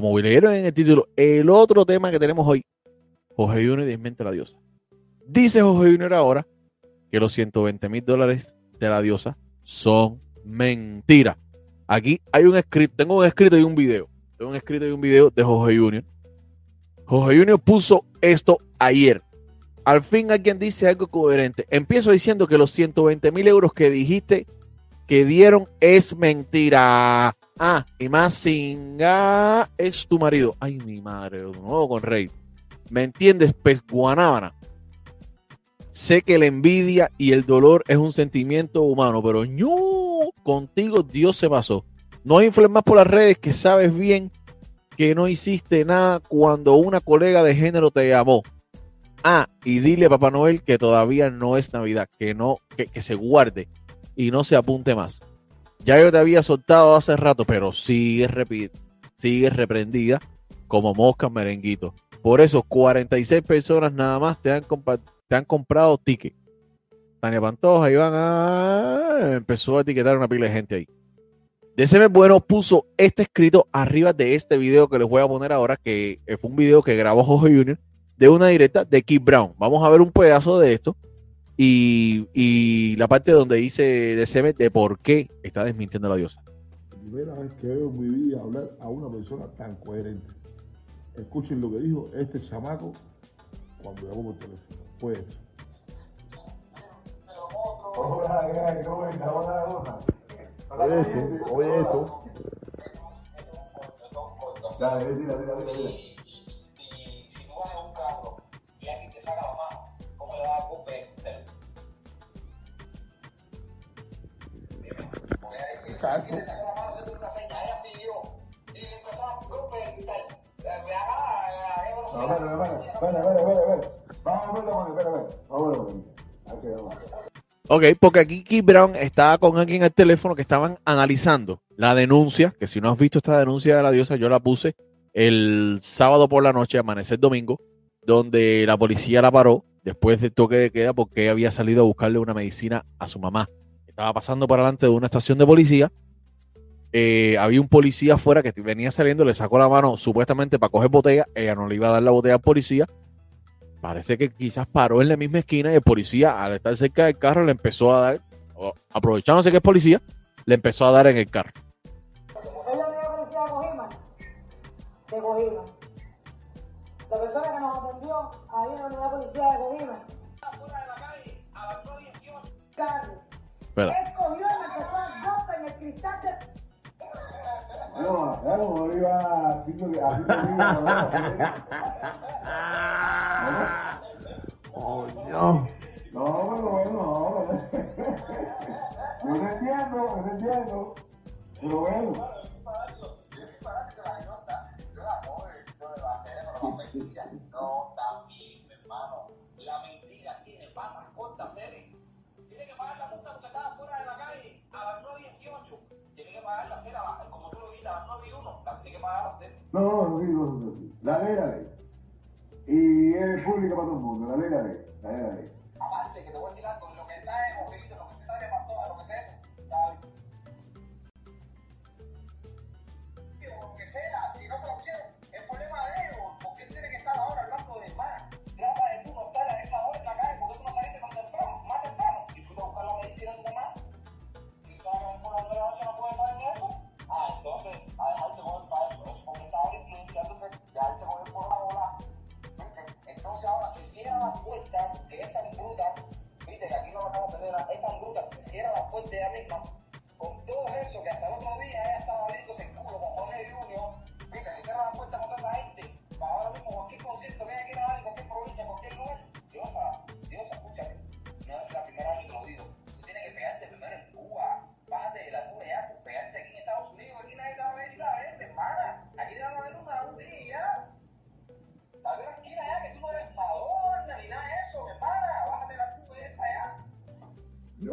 como leyeron en el título, el otro tema que tenemos hoy, Jorge Junior desmiente a la diosa. Dice Jorge Junior ahora que los 120 mil dólares de la diosa son mentira. Aquí hay un escrito, tengo un escrito y un video. Tengo un escrito y un video de Jorge Junior. Jorge Junior puso esto ayer. Al fin alguien dice algo coherente. Empiezo diciendo que los 120 mil euros que dijiste que dieron es mentira. Ah, y más singa es tu marido. Ay, mi madre, de nuevo con Rey. ¿Me entiendes? Pez guanábana. Sé que la envidia y el dolor es un sentimiento humano, pero no, contigo Dios se pasó. No infles más por las redes que sabes bien que no hiciste nada cuando una colega de género te llamó. Ah, y dile a Papá Noel que todavía no es Navidad, que no, que, que se guarde y no se apunte más. Ya yo te había soltado hace rato, pero sigues, sigues reprendida como mosca merenguito. Por eso 46 personas nada más te han te han comprado ticket. Tania Pantoja, Iván, ah, empezó a etiquetar una pila de gente ahí. DCM Bueno puso este escrito arriba de este video que les voy a poner ahora, que fue un video que grabó Jorge Junior de una directa de Keith Brown. Vamos a ver un pedazo de esto y, la parte donde dice DCM de por qué está desmintiendo a la diosa. Primera vez que veo en mi vida hablar a una persona tan coherente. Escuchen lo que dijo este chamaco cuando llamó por teléfono. Pues. Oye esto, oye esto. Dale, tira, tira, tira, Exacto. Vamos a verlo. Vamos a verlo. Aquí, vamos. Ok, porque aquí Keith Brown estaba con alguien al teléfono que estaban analizando la denuncia, que si no has visto esta denuncia de la diosa, yo la puse el sábado por la noche, amanecer domingo, donde la policía la paró después del toque de queda porque había salido a buscarle una medicina a su mamá. Estaba pasando por delante de una estación de policía. Eh, había un policía afuera que venía saliendo, le sacó la mano supuestamente para coger botella. Ella no le iba a dar la botella al policía. Parece que quizás paró en la misma esquina y el policía, al estar cerca del carro, le empezó a dar, aprovechándose que es policía, le empezó a dar en el carro. La de Cojima. De Cojima. La persona que nos atendió ahí en la policía de Cojima. Fuera de la calle, avanzó 18. Carlos. Espera. Él cogió y me empezó a golpe en el cristal de... No, como iba haciendo que así Coño. No, bueno, bueno, no. Yo te entiendo, yo te entiendo. Pero bueno. No, no, no, sí, no, no, no. La ley, la ley. Y es pública para todo el mundo. La ley, la ley. La ley, la ley.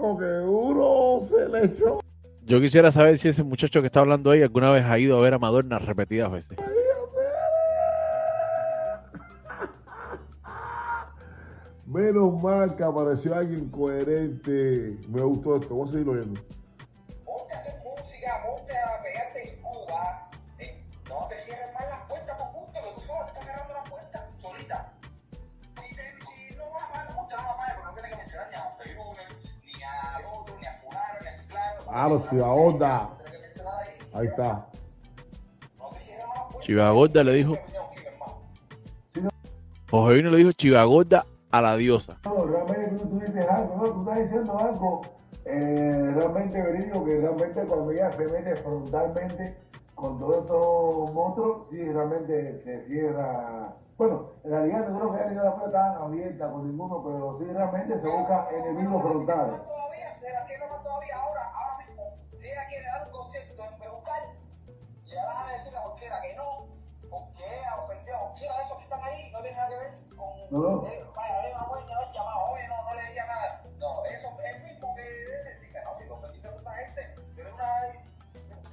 Qué duro se le echó. Yo quisiera saber si ese muchacho que está hablando ahí alguna vez ha ido a ver a Madonna repetidas veces. Menos mal que apareció alguien coherente. Me gustó esto. Vamos a seguirlo viendo. Claro, Chivaonda. Ahí está. Chivagorda le dijo. Jorge Junior le dijo Chivagorda a la diosa. No, realmente tú, tú dices algo, ¿no? Tú estás diciendo algo eh, realmente verídico, que realmente cuando ella se mete frontalmente con todos estos monstruos, sí, realmente se cierra. Bueno, en realidad no creo que la puerta tan abierta con ninguno, pero sí realmente se busca enemigos frontales. todavía, se la tiene más todavía ahora, Perucal, le a decir a cualquiera que no, porque a los pendejos, cualquiera de esos que están ahí no tiene nada que ver con. No, no. Vaya, hay una buena vez llamado, oye, no, no le diga nada. No, eso es mismo que decir que no, si de esta gente,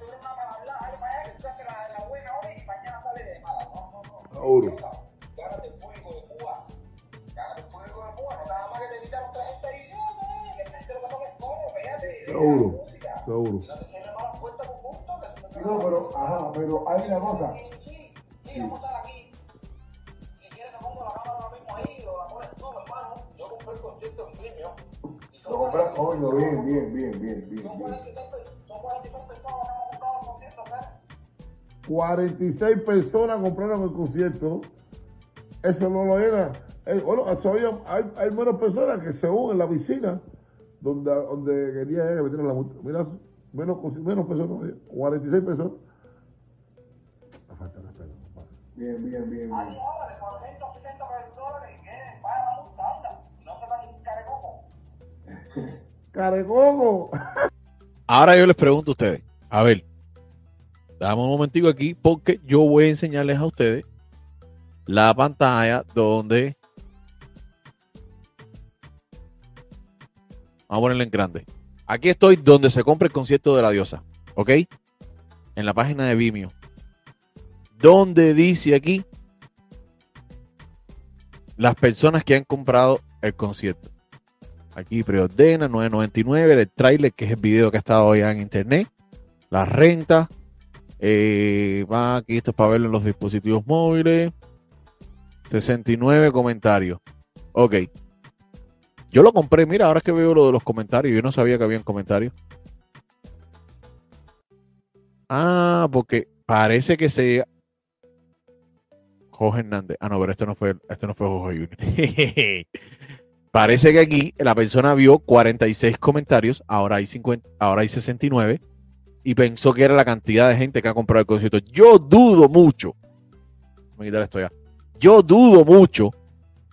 una, para hablar, para allá, que tú haces la, la buena hoy y mañana sale de mala. No, no, no. Seguro. Gánate el público de Cuba. Gánate el público de Cuba, no nada más que te quitaron otra gente ahí. No, no, que te dice lo que todo, fíjate. Seguro, seguro. No, pero, ajá, pero hay una cosa. Sí, sí, sí, vamos a estar aquí. Si quieres, te pongo la cámara ahora mismo ahí, o la pones tú, hermano. Yo compré el concierto en premio. Y son Lo compras, coño, bien, bien, bien, bien, bien, son bien. 46 son 46 personas que hemos comprado el concierto, ¿sabes? 46 personas compraron el concierto. Eso no lo era. Eh, bueno, hay, hay menos personas que se unen en la piscina donde, donde quería metieran la multa. Mira, menos, menos personas, había, 46 personas. Me falta de respeto, compadre. Bien, bien, bien, bien. ahora, de 470 dólares, que paga la multa, anda. No se va ni carecoco. ¡Carecoco! Ahora yo les pregunto a ustedes. A ver, dame un momentico aquí porque yo voy a enseñarles a ustedes la pantalla donde... Vamos a ponerla en grande. Aquí estoy donde se compra el concierto de la diosa. ¿Ok? En la página de Vimeo. Donde dice aquí las personas que han comprado el concierto. Aquí preordena 9.99, el trailer que es el video que ha estado ya en internet, la renta, eh, va aquí esto es para verlo en los dispositivos móviles, 69 comentarios. Ok. Yo lo compré, mira, ahora es que veo lo de los comentarios, yo no sabía que habían comentarios. Ah, porque parece que se Jorge Hernández. Ah, no, pero esto no fue, esto no fue Jorge Junior. Parece que aquí la persona vio 46 comentarios, ahora hay 50, ahora hay 69 y pensó que era la cantidad de gente que ha comprado el concierto. Yo dudo mucho. Voy a quitar esto ya. Yo dudo mucho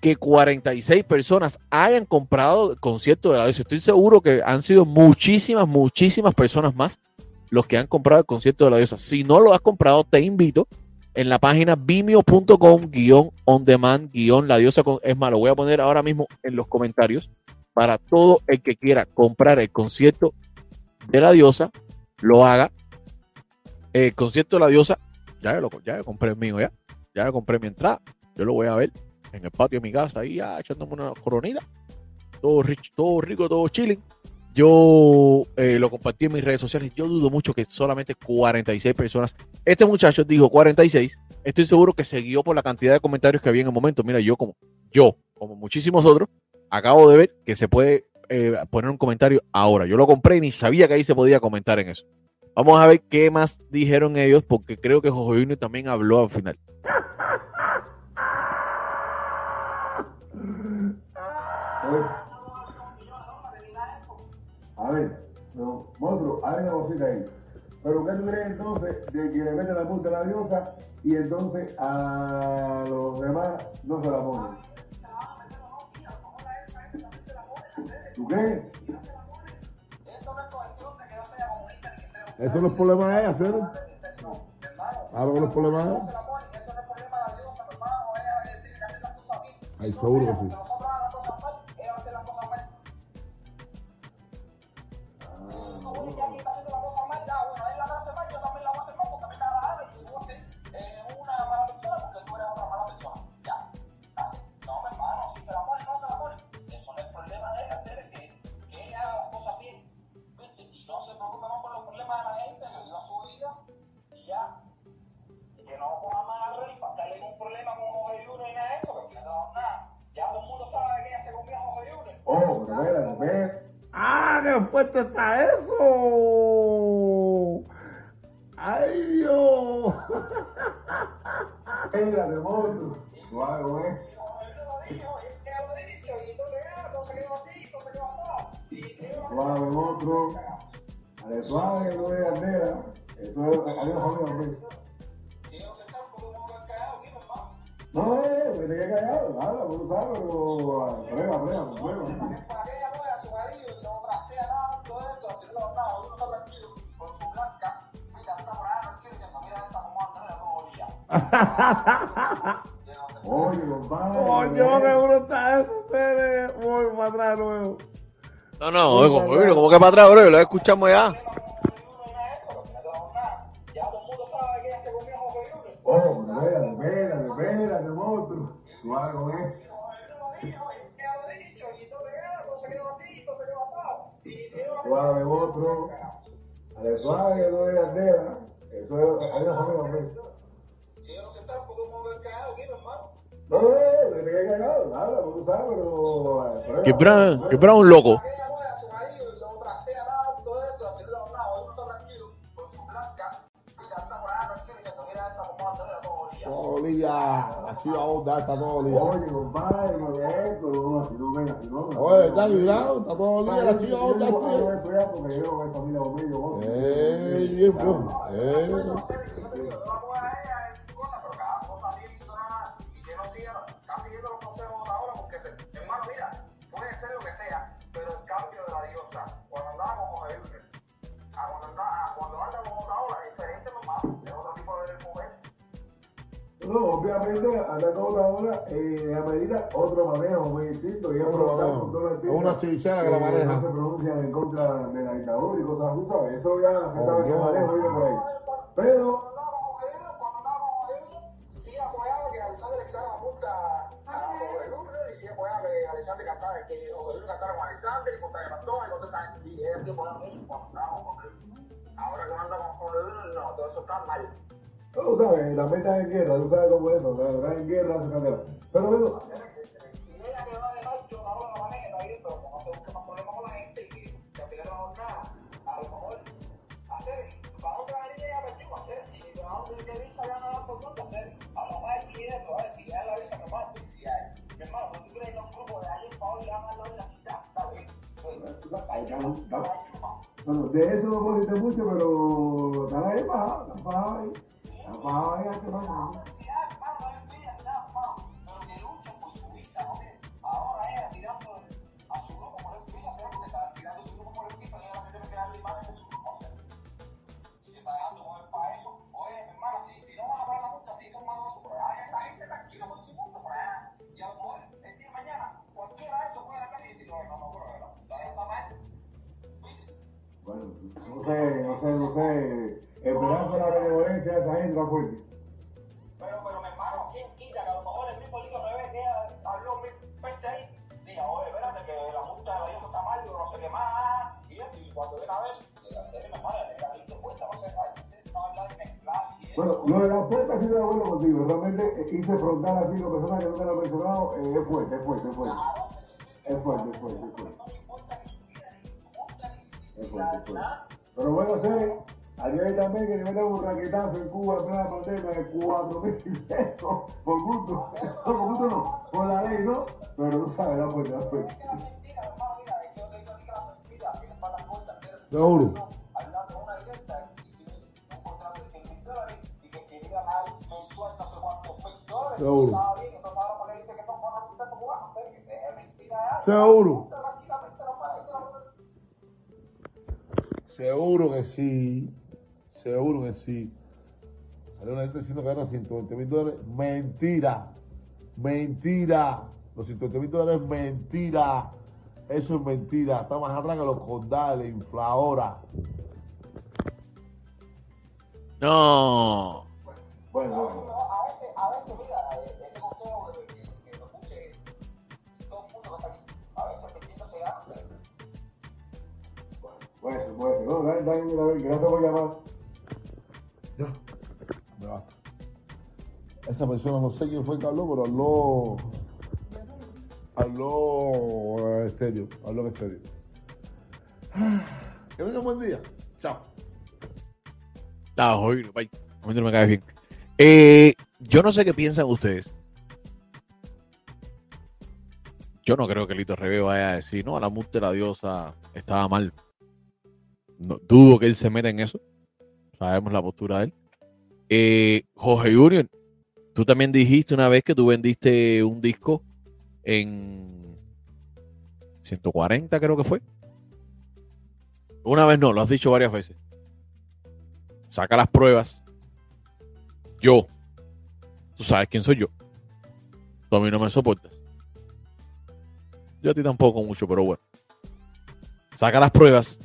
que 46 personas hayan comprado el concierto de la diosa. Estoy seguro que han sido muchísimas, muchísimas personas más los que han comprado el concierto de la diosa. Si no lo has comprado, te invito en la página vimeo.com guion on demand guion la diosa es más lo voy a poner ahora mismo en los comentarios para todo el que quiera comprar el concierto de la diosa lo haga el concierto de la diosa ya lo ya lo compré el mío ya ya lo compré mi entrada yo lo voy a ver en el patio de mi casa ahí ya echándome una coronita todo todo rico todo chilling yo eh, lo compartí en mis redes sociales. Yo dudo mucho que solamente 46 personas. Este muchacho dijo 46. Estoy seguro que se guió por la cantidad de comentarios que había en el momento. Mira, yo como yo, como muchísimos otros, acabo de ver que se puede eh, poner un comentario ahora. Yo lo compré y ni sabía que ahí se podía comentar en eso. Vamos a ver qué más dijeron ellos, porque creo que Jojo Junior también habló al final. A ver. A ver, no, monstruo, hay una cosita ahí. Pero ¿qué tú crees entonces de que le meten la multa a la diosa y entonces a los demás no se la ponen? ¿Tú crees? Eso no es problema de ella, ¿cero? Claro que no es problema de ella. Ay, seguro que sí. ¡Ah, qué fuerte está eso! ¡Ay, Dios! Venga, de monstruo. Suave, güey. Suave. Ale, suave, no es bandera. Eso es, adiós, amigo. No, eh, me callado, habla, tú sabes, prueba, prueba, prueba. Oye, compadre. Coño, qué brutal eso, ustedes. Voy para atrás luego. No, no, oigo, oigo, como que para atrás, bro, lo escuchamos ya. Oh, espérate, espérate, espérate, monstruo. Suave con eso. Suave, monstruo. Suave, no es bandera. Eso es, adiós, amigo, amigo. No, no, no, eh, Que Brown, que Brown loco. Así está todo. Oye, compadre, no es esto, no, si no venga, no. Oye, está vibrado, está todo la chica onda, Yo tío. hago eso ya porque yo en familia conmigo. Eh, bien, pues. Eh. No, obviamente, andando una hora, eh, amerita otro manejo muy distinto. Y Otro manejo. el Es una chichara que la eh, maneja. No se pronuncian en contra de la dictadura y cosas ¿sabes? Eso ya se Oh, sabe que el manejo viene por ahí. Pero, la a. Ahora que anda con Jesús, no, todo eso está mal. Tú sabes, la meta es en guerra, tú sabes cómo es eso, la guerra se candela. Pero bueno, no está no no. Está está, está. Bueno, de eso no puedo decirte mucho, pero están ahí bajados ahí. Están bajados ahí, hay que bajar. ya, hermano, no es vida, ya, hermano, pero que luchen por su visa, ¿no? Que Ahora ella tirando a su grupo por el visa, ¿sabes? Porque está tirando su grupo por el visa, ella no tiene que dar la imagen de su grupo, o sea. Y se está dando con el para eso. Oye, mi hermano, si, si no van a pagar la multa, si son malos por allá, esta gente tranquila con su multa por allá. Y a lo mejor el día de mañana, cualquiera de estos puede a la calle y decir, no, no, no, pero la multa ya está mal. Bueno, no sé, no sé, no sé. La de fuerte. Pero, pero, mi hermano, ¿quién quita que a lo mejor el mismo libro revés que ella habló veces ahí? Diga, oye, espérate, que la multa de la está mal, no sé qué más. Y, cuando viene a ver, diga, "Sí, mi hermano, la diste cuenta, no sé, no hablar de mezclar. Bueno, lo de la puerta sí de acuerdo contigo. Realmente eh, hice frontal así, lo personas que nunca lo he mencionado, eh, es fuerte, es fuerte, es fuerte. Es fuerte, es fuerte, es fuerte. Es fuerte, es fuerte. Pero bueno, sé, ayer también que le meten un raquetazo en Cuba en plena pandemia de 4 mil pesos por gusto. No, por gusto por la ley, ¿no? Pero tú sabes, la fuerte, la Seguro. hablando de una directa y tiene un contrato de 100 mil dólares y que tiene que ganar mensual no sé cuántos mil dólares. Seguro. Seguro que sí. Seguro que sí. Salió una gente diciendo que gana 120 mil dólares. Mentira. Mentira. Los 120 mil dólares, mentira. Eso es mentira. Está más atrás que los condales, infladora. No. Bueno, bueno. A veces, a veces, mira, consejo que, que, que lo puse todo el mundo que está aquí, a veces perdiendo se gana, pero Puede ser, puede ser. Bueno, dale, dale, mira, a ver, gracias por llamar. Ya. Me basta. Esa persona no sé quién fue que habló, pero habló. Habló eh, estéreo. Habló en estéreo. Que tengan buen día. Chao. Ah, Jorge, bye. A no me cae bien. Eh, yo no sé qué piensan ustedes. Yo no creo que Lito Rebe vaya a decir, no, la multa de la diosa estaba mal. No, dudo que él se meta en eso. Sabemos la postura de él. Eh, Jorge Junior, tú también dijiste una vez que tú vendiste un disco en 140, creo que fue. Una vez no, lo has dicho varias veces. Saca las pruebas. Yo. Tú sabes quién soy yo. Tú a mí no me soportas. Yo a ti tampoco mucho, pero bueno. Saca las pruebas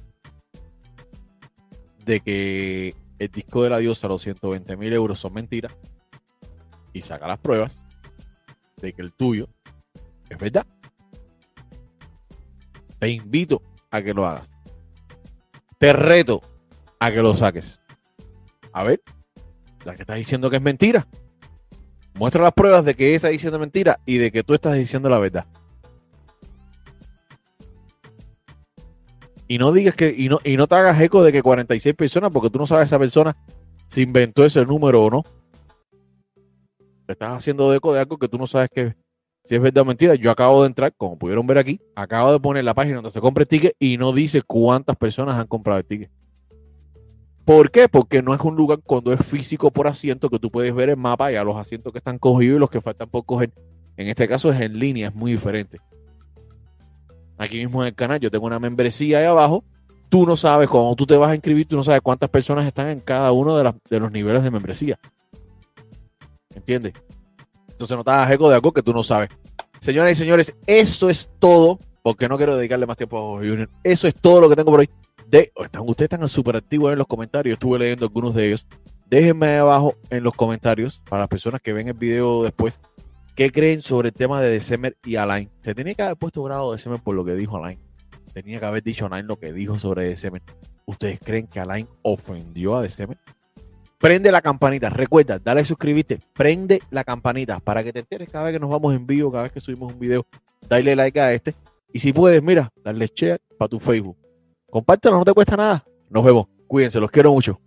de que el disco de la diosa, los 120 mil euros son mentiras. Y saca las pruebas de que el tuyo es verdad. Te invito a que lo hagas. Te reto a que lo saques. A ver, la que estás diciendo que es mentira. Muestra las pruebas de que está diciendo mentira y de que tú estás diciendo la verdad. Y no digas que, y no, y no te hagas eco de que 46 personas, porque tú no sabes esa persona si inventó ese número o no. Estás haciendo eco de algo que tú no sabes que si es verdad o mentira. Yo acabo de entrar, como pudieron ver aquí, acabo de poner la página donde se compra el ticket y no dice cuántas personas han comprado el ticket. ¿Por qué? Porque no es un lugar cuando es físico por asiento que tú puedes ver el mapa y a los asientos que están cogidos y los que faltan por coger. En este caso es en línea, es muy diferente. Aquí mismo en el canal yo tengo una membresía ahí abajo. Tú no sabes, cuando tú te vas a inscribir, tú no sabes cuántas personas están en cada uno de, los niveles de membresía. ¿Entiendes? Entonces no te hagas eco de algo que tú no sabes. Señoras y señores, eso es todo. Porque no quiero dedicarle más tiempo a Jorge Junior. Eso es todo lo que tengo por hoy. Están, ustedes están súper activos en los comentarios. Estuve leyendo algunos de ellos. Déjenme abajo en los comentarios para las personas que ven el video después. ¿Qué creen sobre el tema de December y Alain? Se tenía que haber puesto grado de December por lo que dijo Alain. Tenía que haber dicho Alain lo que dijo sobre December. ¿Ustedes creen que Alain ofendió a December? Prende la campanita. Recuerda, dale a suscribirte. Prende la campanita para que te enteres cada vez que nos vamos en vivo, cada vez que subimos un video. Dale like a este. Y si puedes, mira, darle share para tu Facebook. Compártelo, no te cuesta nada. Nos vemos. Cuídense, los quiero mucho.